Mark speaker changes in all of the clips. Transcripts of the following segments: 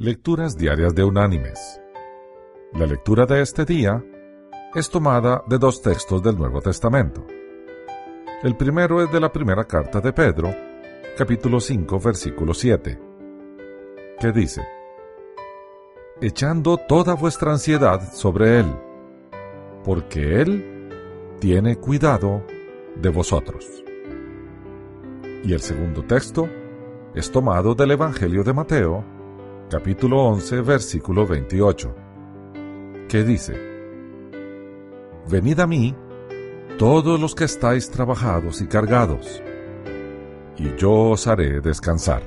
Speaker 1: Lecturas Diarias de Unánimes. La lectura de este día es tomada de dos textos del Nuevo Testamento. El primero es de la primera carta de Pedro, capítulo 5, versículo 7, que dice, Echando toda vuestra ansiedad sobre Él, porque Él tiene cuidado de vosotros. Y el segundo texto es tomado del Evangelio de Mateo, capítulo 11, versículo 28, que dice, Venid a mí, todos los que estáis trabajados y cargados, y yo os haré descansar.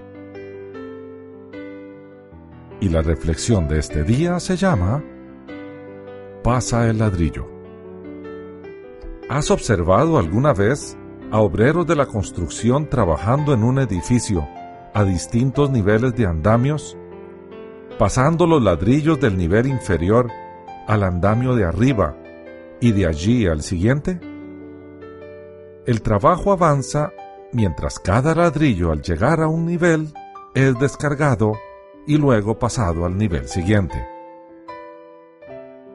Speaker 1: Y la reflexión de este día se llama Pasa el ladrillo. ¿Has observado alguna vez a obreros de la construcción trabajando en un edificio a distintos niveles de andamios, pasando los ladrillos del nivel inferior al andamio de arriba y de allí al siguiente? El trabajo avanza mientras cada ladrillo al llegar a un nivel es descargado y luego pasado al nivel siguiente.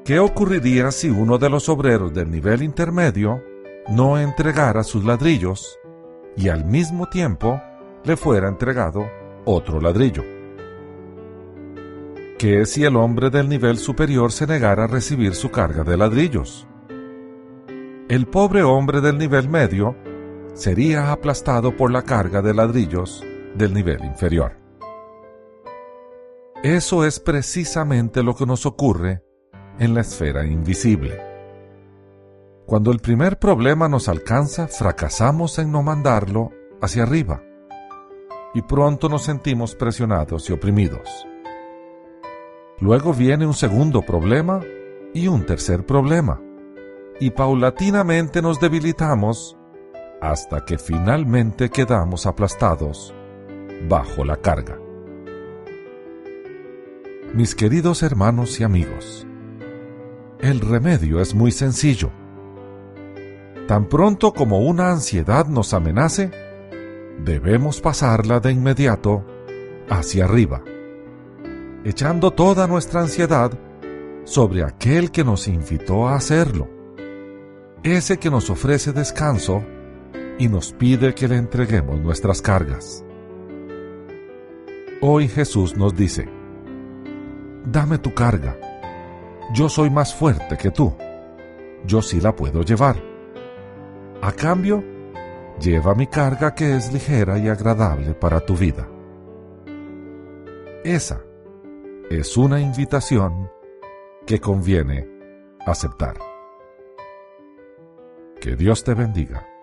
Speaker 1: ¿Qué ocurriría si uno de los obreros del nivel intermedio no entregara sus ladrillos y al mismo tiempo le fuera entregado otro ladrillo. ¿Qué si el hombre del nivel superior se negara a recibir su carga de ladrillos? El pobre hombre del nivel medio sería aplastado por la carga de ladrillos del nivel inferior. Eso es precisamente lo que nos ocurre en la esfera invisible. Cuando el primer problema nos alcanza, fracasamos en no mandarlo hacia arriba y pronto nos sentimos presionados y oprimidos. Luego viene un segundo problema y un tercer problema, y paulatinamente nos debilitamos hasta que finalmente quedamos aplastados bajo la carga. Mis queridos hermanos y amigos, el remedio es muy sencillo. Tan pronto como una ansiedad nos amenace, debemos pasarla de inmediato hacia arriba, echando toda nuestra ansiedad sobre aquel que nos invitó a hacerlo, ese que nos ofrece descanso y nos pide que le entreguemos nuestras cargas. Hoy Jesús nos dice, dame tu carga, yo soy más fuerte que tú, yo sí la puedo llevar a cambio, lleva mi carga que es ligera y agradable para tu vida. Esa es una invitación que conviene aceptar. Que Dios te bendiga.